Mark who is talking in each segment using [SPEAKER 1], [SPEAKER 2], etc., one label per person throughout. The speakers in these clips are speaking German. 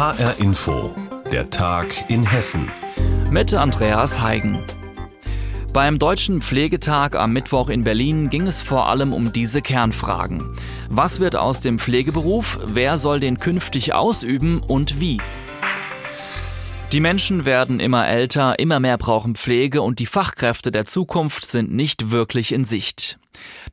[SPEAKER 1] HR Info, der Tag in Hessen.
[SPEAKER 2] Mit Andreas Heigen. Beim Deutschen Pflegetag am Mittwoch in Berlin ging es vor allem um diese Kernfragen. Was wird aus dem Pflegeberuf? Wer soll den künftig ausüben und wie? Die Menschen werden immer älter, immer mehr brauchen Pflege und die Fachkräfte der Zukunft sind nicht wirklich in Sicht.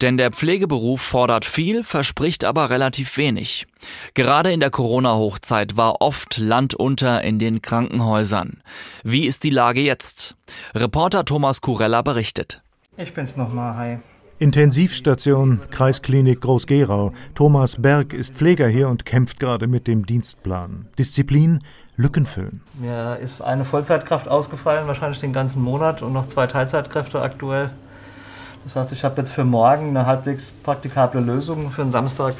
[SPEAKER 2] Denn der Pflegeberuf fordert viel, verspricht aber relativ wenig. Gerade in der Corona-Hochzeit war oft Land unter in den Krankenhäusern. Wie ist die Lage jetzt? Reporter Thomas Kurella berichtet.
[SPEAKER 3] Ich bin's nochmal, hi.
[SPEAKER 4] Intensivstation Kreisklinik Groß-Gerau. Thomas Berg ist Pfleger hier und kämpft gerade mit dem Dienstplan. Disziplin Lücken füllen.
[SPEAKER 3] Mir ist eine Vollzeitkraft ausgefallen, wahrscheinlich den ganzen Monat und noch zwei Teilzeitkräfte aktuell. Das heißt, ich habe jetzt für morgen eine halbwegs praktikable Lösung. Für den Samstag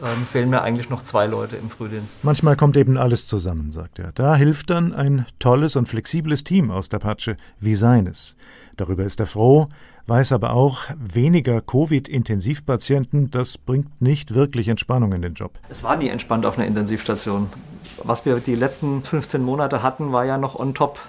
[SPEAKER 3] ähm, fehlen mir eigentlich noch zwei Leute im Frühdienst.
[SPEAKER 4] Manchmal kommt eben alles zusammen, sagt er. Da hilft dann ein tolles und flexibles Team aus der Patsche, wie seines. Darüber ist er froh, weiß aber auch, weniger Covid-Intensivpatienten, das bringt nicht wirklich Entspannung in den Job.
[SPEAKER 3] Es war nie entspannt auf einer Intensivstation. Was wir die letzten 15 Monate hatten, war ja noch on top.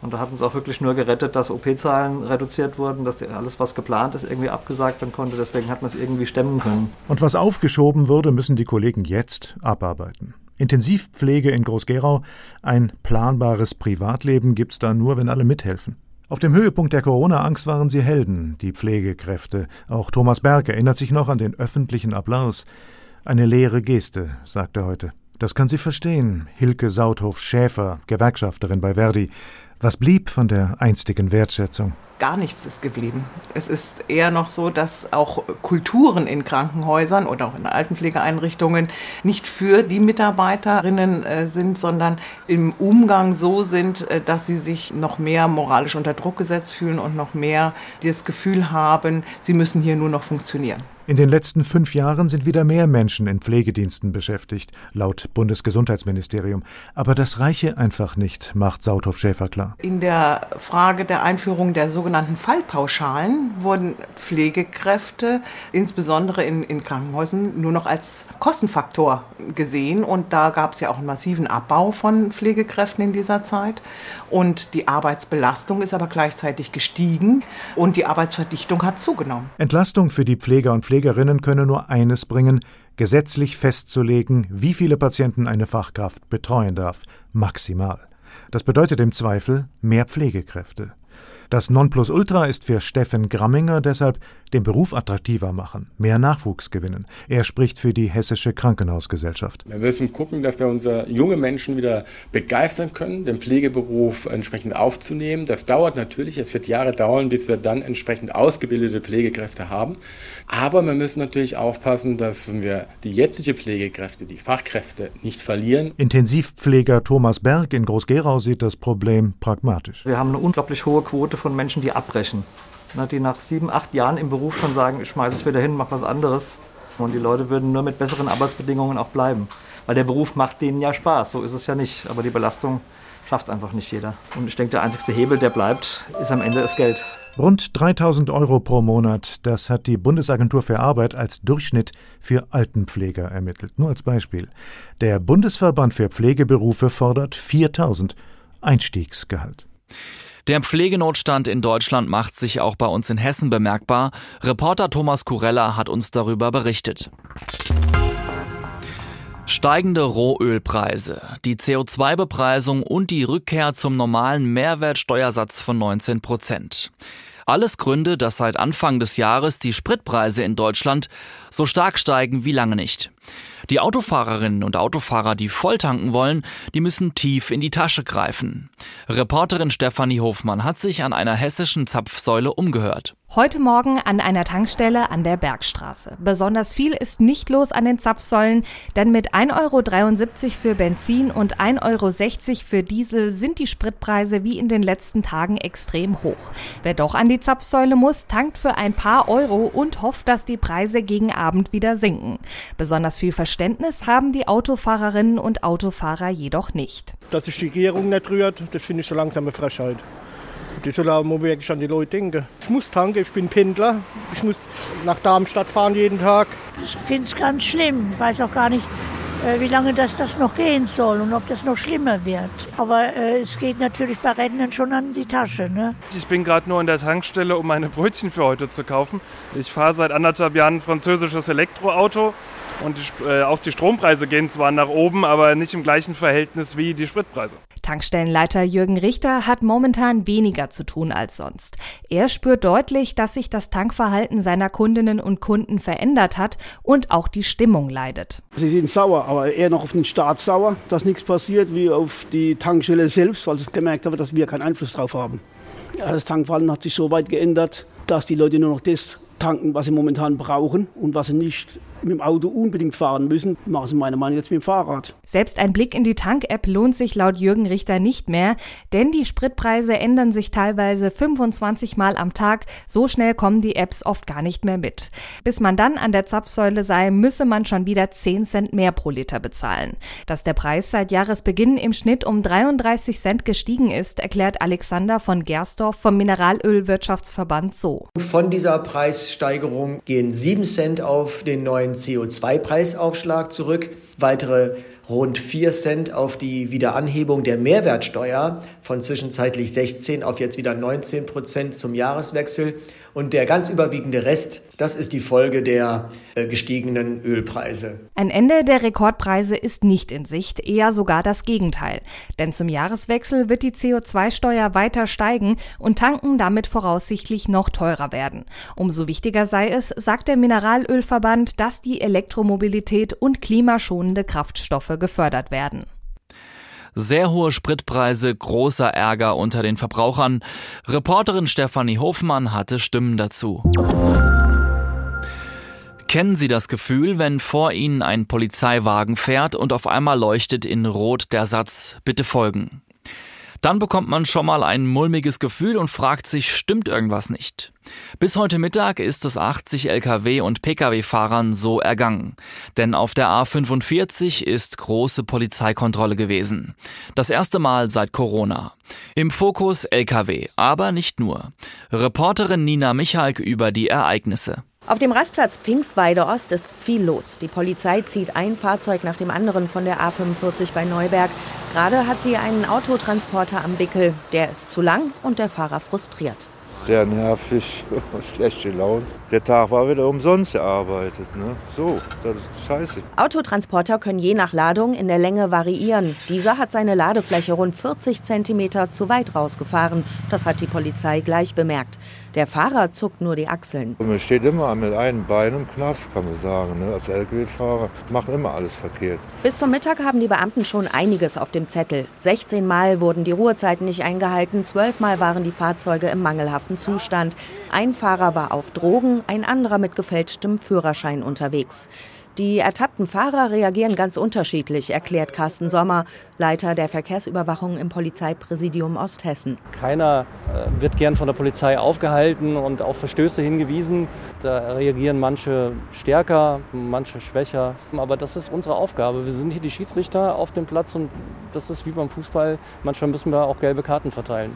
[SPEAKER 3] Und da hat uns auch wirklich nur gerettet, dass OP-Zahlen reduziert wurden, dass alles, was geplant ist, irgendwie abgesagt werden konnte. Deswegen hat man es irgendwie stemmen können.
[SPEAKER 4] Und was aufgeschoben wurde, müssen die Kollegen jetzt abarbeiten. Intensivpflege in Groß-Gerau, ein planbares Privatleben gibt's da nur, wenn alle mithelfen. Auf dem Höhepunkt der Corona-Angst waren sie Helden, die Pflegekräfte. Auch Thomas Berg erinnert sich noch an den öffentlichen Applaus. Eine leere Geste, sagt er heute. Das kann sie verstehen. Hilke Sauthof-Schäfer, Gewerkschafterin bei Verdi. Was blieb von der einstigen Wertschätzung?
[SPEAKER 5] Gar nichts ist geblieben. Es ist eher noch so, dass auch Kulturen in Krankenhäusern oder auch in Altenpflegeeinrichtungen nicht für die Mitarbeiterinnen äh, sind, sondern im Umgang so sind, äh, dass sie sich noch mehr moralisch unter Druck gesetzt fühlen und noch mehr das Gefühl haben, sie müssen hier nur noch funktionieren.
[SPEAKER 4] In den letzten fünf Jahren sind wieder mehr Menschen in Pflegediensten beschäftigt, laut Bundesgesundheitsministerium. Aber das reiche einfach nicht, macht Sauthoff-Schäfer klar.
[SPEAKER 5] In der Frage der Einführung der sogenannten Fallpauschalen wurden Pflegekräfte, insbesondere in, in Krankenhäusern, nur noch als Kostenfaktor gesehen. Und da gab es ja auch einen massiven Abbau von Pflegekräften in dieser Zeit. Und die Arbeitsbelastung ist aber gleichzeitig gestiegen und die Arbeitsverdichtung hat zugenommen.
[SPEAKER 4] Entlastung für die Pfleger und Pfleger Pflegerinnen könne nur eines bringen, gesetzlich festzulegen, wie viele Patienten eine Fachkraft betreuen darf, maximal. Das bedeutet im Zweifel mehr Pflegekräfte. Das Nonplusultra ist für Steffen Gramminger deshalb den Beruf attraktiver machen, mehr Nachwuchs gewinnen. Er spricht für die Hessische Krankenhausgesellschaft.
[SPEAKER 6] Wir müssen gucken, dass wir unsere junge Menschen wieder begeistern können, den Pflegeberuf entsprechend aufzunehmen. Das dauert natürlich, es wird Jahre dauern, bis wir dann entsprechend ausgebildete Pflegekräfte haben. Aber wir müssen natürlich aufpassen, dass wir die jetzige Pflegekräfte, die Fachkräfte nicht verlieren.
[SPEAKER 4] Intensivpfleger Thomas Berg in Groß-Gerau sieht das Problem pragmatisch.
[SPEAKER 3] Wir haben eine unglaublich hohe Quote von Menschen, die abbrechen. Die nach sieben, acht Jahren im Beruf schon sagen, ich schmeiße es wieder hin, mach was anderes. Und die Leute würden nur mit besseren Arbeitsbedingungen auch bleiben. Weil der Beruf macht denen ja Spaß, so ist es ja nicht. Aber die Belastung schafft einfach nicht jeder. Und ich denke, der einzigste Hebel, der bleibt, ist am Ende das Geld.
[SPEAKER 4] Rund 3000 Euro pro Monat, das hat die Bundesagentur für Arbeit als Durchschnitt für Altenpfleger ermittelt. Nur als Beispiel. Der Bundesverband für Pflegeberufe fordert 4000 Einstiegsgehalt.
[SPEAKER 2] Der Pflegenotstand in Deutschland macht sich auch bei uns in Hessen bemerkbar. Reporter Thomas Kurella hat uns darüber berichtet. Steigende Rohölpreise, die CO2-Bepreisung und die Rückkehr zum normalen Mehrwertsteuersatz von 19 Prozent. Alles Gründe, dass seit Anfang des Jahres die Spritpreise in Deutschland so stark steigen wie lange nicht. Die Autofahrerinnen und Autofahrer, die volltanken wollen, die müssen tief in die Tasche greifen. Reporterin Stefanie Hofmann hat sich an einer hessischen Zapfsäule umgehört.
[SPEAKER 7] Heute Morgen an einer Tankstelle an der Bergstraße. Besonders viel ist nicht los an den Zapfsäulen, denn mit 1,73 Euro für Benzin und 1,60 Euro für Diesel sind die Spritpreise wie in den letzten Tagen extrem hoch. Wer doch an die Zapfsäule muss, tankt für ein paar Euro und hofft, dass die Preise gegen Abend wieder sinken. Besonders viel Verständnis haben die Autofahrerinnen und Autofahrer jedoch nicht.
[SPEAKER 8] Dass sich die Regierung nicht rührt, das finde ich so langsam eine Frechheit. Die soll auch mal wirklich an die Leute denken. Ich muss tanken, ich bin Pendler. Ich muss nach Darmstadt fahren jeden Tag.
[SPEAKER 9] Ich finde es ganz schlimm. Ich weiß auch gar nicht, äh, wie lange das, das noch gehen soll und ob das noch schlimmer wird. Aber äh, es geht natürlich bei Rentnern schon an die Tasche. Ne?
[SPEAKER 10] Ich bin gerade nur in der Tankstelle, um meine Brötchen für heute zu kaufen. Ich fahre seit anderthalb Jahren ein französisches Elektroauto und die, äh, auch die Strompreise gehen zwar nach oben, aber nicht im gleichen Verhältnis wie die Spritpreise.
[SPEAKER 7] Tankstellenleiter Jürgen Richter hat momentan weniger zu tun als sonst. Er spürt deutlich, dass sich das Tankverhalten seiner Kundinnen und Kunden verändert hat und auch die Stimmung leidet.
[SPEAKER 11] Sie sind sauer, aber eher noch auf den Staat sauer, dass nichts passiert, wie auf die Tankstelle selbst, weil sie gemerkt haben, dass wir keinen Einfluss drauf haben. Das Tankverhalten hat sich so weit geändert, dass die Leute nur noch das tanken, was sie momentan brauchen und was sie nicht mit dem Auto unbedingt fahren müssen, machen sie meiner Meinung nach jetzt mit dem Fahrrad.
[SPEAKER 7] Selbst ein Blick in die Tank-App lohnt sich laut Jürgen Richter nicht mehr, denn die Spritpreise ändern sich teilweise 25 Mal am Tag. So schnell kommen die Apps oft gar nicht mehr mit. Bis man dann an der Zapfsäule sei, müsse man schon wieder 10 Cent mehr pro Liter bezahlen. Dass der Preis seit Jahresbeginn im Schnitt um 33 Cent gestiegen ist, erklärt Alexander von Gersdorf vom Mineralölwirtschaftsverband so.
[SPEAKER 12] Von dieser Preissteigerung gehen 7 Cent auf den neuen neuen CO2-Preisaufschlag zurück, weitere rund 4 Cent auf die Wiederanhebung der Mehrwertsteuer von zwischenzeitlich 16 auf jetzt wieder 19 Prozent zum Jahreswechsel und der ganz überwiegende Rest, das ist die Folge der äh, gestiegenen Ölpreise.
[SPEAKER 7] Ein Ende der Rekordpreise ist nicht in Sicht, eher sogar das Gegenteil. Denn zum Jahreswechsel wird die CO2-Steuer weiter steigen und tanken damit voraussichtlich noch teurer werden. Umso wichtiger sei es, sagt der Mineralölverband, dass die Elektromobilität und klimaschonende Kraftstoffe gefördert werden.
[SPEAKER 2] Sehr hohe Spritpreise, großer Ärger unter den Verbrauchern. Reporterin Stefanie Hofmann hatte Stimmen dazu. Kennen Sie das Gefühl, wenn vor Ihnen ein Polizeiwagen fährt und auf einmal leuchtet in Rot der Satz Bitte folgen? Dann bekommt man schon mal ein mulmiges Gefühl und fragt sich, stimmt irgendwas nicht? Bis heute Mittag ist es 80 Lkw und Pkw-Fahrern so ergangen. Denn auf der A45 ist große Polizeikontrolle gewesen. Das erste Mal seit Corona. Im Fokus Lkw, aber nicht nur. Reporterin Nina Michalk über die Ereignisse.
[SPEAKER 13] Auf dem Rastplatz Pfingstweide Ost ist viel los. Die Polizei zieht ein Fahrzeug nach dem anderen von der A45 bei Neuberg. Gerade hat sie einen Autotransporter am Wickel. Der ist zu lang und der Fahrer frustriert
[SPEAKER 14] sehr nervig, schlechte Laune. Der Tag war wieder umsonst erarbeitet. Ne? So, das ist scheiße.
[SPEAKER 13] Autotransporter können je nach Ladung in der Länge variieren. Dieser hat seine Ladefläche rund 40 cm zu weit rausgefahren. Das hat die Polizei gleich bemerkt. Der Fahrer zuckt nur die Achseln.
[SPEAKER 14] Man steht immer mit einem Bein im Knast, kann man sagen. Ne? Als Lkw-Fahrer machen immer alles verkehrt.
[SPEAKER 13] Bis zum Mittag haben die Beamten schon einiges auf dem Zettel. 16 Mal wurden die Ruhezeiten nicht eingehalten, 12 Mal waren die Fahrzeuge im mangelhaften Zustand. Ein Fahrer war auf Drogen, ein anderer mit gefälschtem Führerschein unterwegs. Die ertappten Fahrer reagieren ganz unterschiedlich, erklärt Carsten Sommer, Leiter der Verkehrsüberwachung im Polizeipräsidium Osthessen.
[SPEAKER 15] Keiner wird gern von der Polizei aufgehalten und auf Verstöße hingewiesen. Da reagieren manche stärker, manche schwächer. Aber das ist unsere Aufgabe. Wir sind hier die Schiedsrichter auf dem Platz und das ist wie beim Fußball. Manchmal müssen wir auch gelbe Karten verteilen.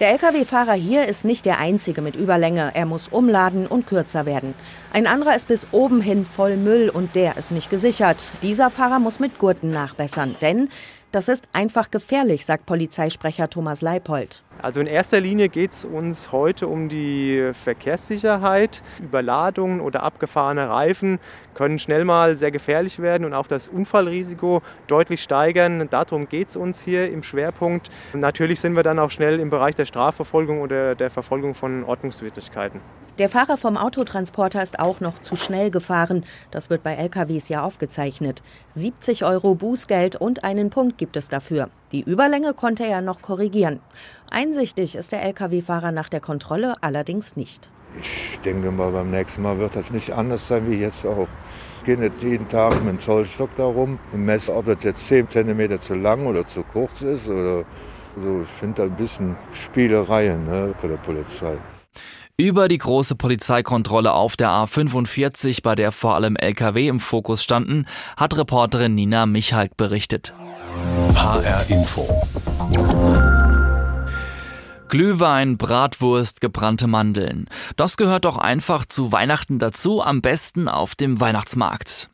[SPEAKER 13] Der Lkw-Fahrer hier ist nicht der einzige mit Überlänge. Er muss umladen und kürzer werden. Ein anderer ist bis oben hin voll Müll und der ist nicht gesichert. Dieser Fahrer muss mit Gurten nachbessern, denn das ist einfach gefährlich, sagt Polizeisprecher Thomas Leipold.
[SPEAKER 16] Also in erster Linie geht es uns heute um die Verkehrssicherheit. Überladungen oder abgefahrene Reifen können schnell mal sehr gefährlich werden und auch das Unfallrisiko deutlich steigern. Darum geht es uns hier im Schwerpunkt. Natürlich sind wir dann auch schnell im Bereich der Strafverfolgung oder der Verfolgung von Ordnungswidrigkeiten.
[SPEAKER 13] Der Fahrer vom Autotransporter ist auch noch zu schnell gefahren. Das wird bei LKWs ja aufgezeichnet. 70 Euro Bußgeld und einen Punkt gibt es dafür. Die Überlänge konnte er noch korrigieren. Einsichtig ist der Lkw-Fahrer nach der Kontrolle allerdings nicht.
[SPEAKER 14] Ich denke mal, beim nächsten Mal wird das nicht anders sein wie jetzt auch. Ich gehe jetzt jeden Tag mit dem Zollstock darum und messe, ob das jetzt 10 cm zu lang oder zu kurz ist. Oder so. Ich finde da ein bisschen Spielerei ne, für der Polizei.
[SPEAKER 2] Über die große Polizeikontrolle auf der A45, bei der vor allem Lkw im Fokus standen, hat Reporterin Nina Michalk berichtet.
[SPEAKER 1] HR Info.
[SPEAKER 2] Glühwein, Bratwurst, gebrannte Mandeln. Das gehört doch einfach zu Weihnachten dazu, am besten auf dem Weihnachtsmarkt.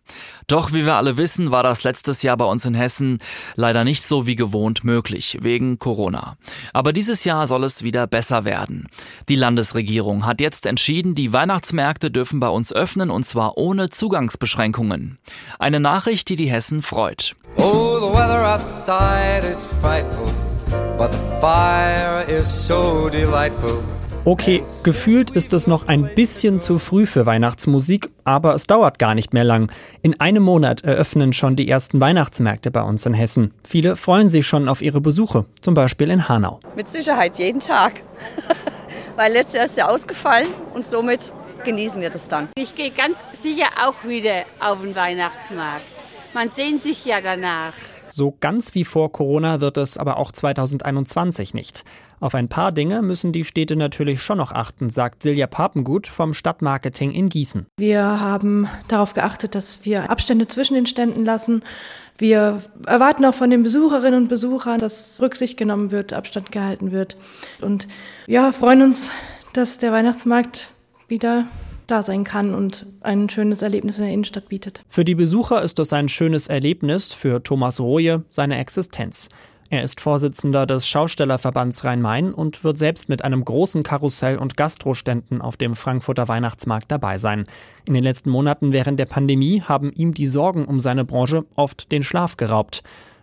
[SPEAKER 2] Doch wie wir alle wissen, war das letztes Jahr bei uns in Hessen leider nicht so wie gewohnt möglich, wegen Corona. Aber dieses Jahr soll es wieder besser werden. Die Landesregierung hat jetzt entschieden, die Weihnachtsmärkte dürfen bei uns öffnen und zwar ohne Zugangsbeschränkungen. Eine Nachricht, die die Hessen freut. Oh, the weather outside is frightful. But the fire
[SPEAKER 17] is so delightful. Okay, gefühlt ist es noch ein bisschen zu früh für Weihnachtsmusik, aber es dauert gar nicht mehr lang. In einem Monat eröffnen schon die ersten Weihnachtsmärkte bei uns in Hessen. Viele freuen sich schon auf ihre Besuche, zum Beispiel in Hanau.
[SPEAKER 18] Mit Sicherheit jeden Tag, weil letztes Jahr ist ja ausgefallen und somit genießen wir das dann.
[SPEAKER 19] Ich gehe ganz sicher auch wieder auf den Weihnachtsmarkt. Man sehnt sich ja danach.
[SPEAKER 17] So ganz wie vor Corona wird es aber auch 2021 nicht. Auf ein paar Dinge müssen die Städte natürlich schon noch achten, sagt Silja Papengut vom Stadtmarketing in Gießen.
[SPEAKER 20] Wir haben darauf geachtet, dass wir Abstände zwischen den Ständen lassen. Wir erwarten auch von den Besucherinnen und Besuchern, dass Rücksicht genommen wird, Abstand gehalten wird. Und ja, freuen uns, dass der Weihnachtsmarkt wieder da sein kann und ein schönes Erlebnis in der Innenstadt bietet.
[SPEAKER 17] Für die Besucher ist das ein schönes Erlebnis, für Thomas Roje seine Existenz. Er ist Vorsitzender des Schaustellerverbands Rhein-Main und wird selbst mit einem großen Karussell und Gastroständen auf dem Frankfurter Weihnachtsmarkt dabei sein. In den letzten Monaten während der Pandemie haben ihm die Sorgen um seine Branche oft den Schlaf geraubt.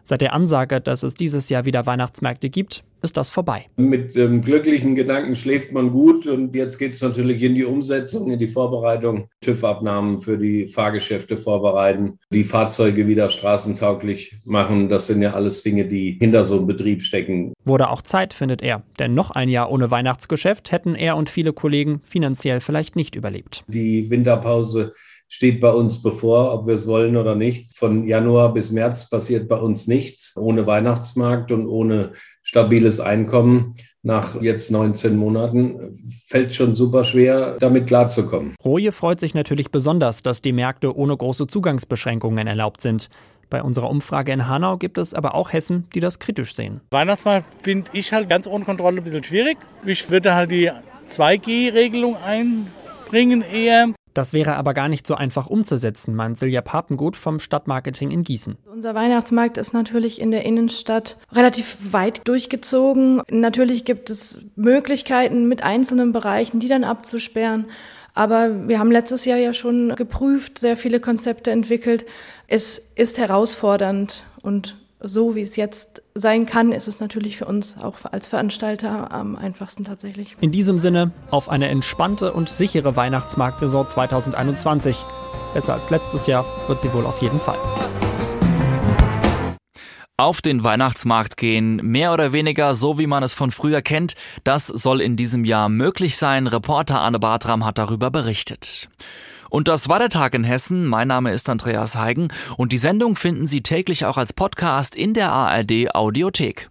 [SPEAKER 17] Seit der Ansage, dass es dieses Jahr wieder Weihnachtsmärkte gibt, ist das vorbei.
[SPEAKER 21] Mit dem glücklichen Gedanken schläft man gut und jetzt geht es natürlich in die Umsetzung, in die Vorbereitung, TÜV-Abnahmen für die Fahrgeschäfte vorbereiten, die Fahrzeuge wieder straßentauglich machen. Das sind ja alles Dinge, die hinter so einem Betrieb stecken.
[SPEAKER 17] Wurde auch Zeit, findet er. Denn noch ein Jahr ohne Weihnachtsgeschäft hätten er und viele Kollegen finanziell vielleicht nicht überlebt.
[SPEAKER 21] Die Winterpause steht bei uns bevor, ob wir es wollen oder nicht. Von Januar bis März passiert bei uns nichts. Ohne Weihnachtsmarkt und ohne stabiles Einkommen nach jetzt 19 Monaten fällt schon super schwer, damit klarzukommen.
[SPEAKER 17] Roje freut sich natürlich besonders, dass die Märkte ohne große Zugangsbeschränkungen erlaubt sind. Bei unserer Umfrage in Hanau gibt es aber auch Hessen, die das kritisch sehen.
[SPEAKER 22] Weihnachtsmarkt finde ich halt ganz ohne Kontrolle ein bisschen schwierig. Ich würde halt die 2G-Regelung einbringen eher.
[SPEAKER 17] Das wäre aber gar nicht so einfach umzusetzen, meint Silja Papengut vom Stadtmarketing in Gießen.
[SPEAKER 20] Unser Weihnachtsmarkt ist natürlich in der Innenstadt relativ weit durchgezogen. Natürlich gibt es Möglichkeiten mit einzelnen Bereichen, die dann abzusperren. Aber wir haben letztes Jahr ja schon geprüft, sehr viele Konzepte entwickelt. Es ist herausfordernd und so wie es jetzt sein kann, ist es natürlich für uns auch als Veranstalter am einfachsten tatsächlich.
[SPEAKER 17] In diesem Sinne auf eine entspannte und sichere Weihnachtsmarktsaison 2021. Besser als letztes Jahr wird sie wohl auf jeden Fall.
[SPEAKER 2] Auf den Weihnachtsmarkt gehen, mehr oder weniger so wie man es von früher kennt, das soll in diesem Jahr möglich sein. Reporter Anne Bartram hat darüber berichtet. Und das war der Tag in Hessen. Mein Name ist Andreas Heigen und die Sendung finden Sie täglich auch als Podcast in der ARD Audiothek.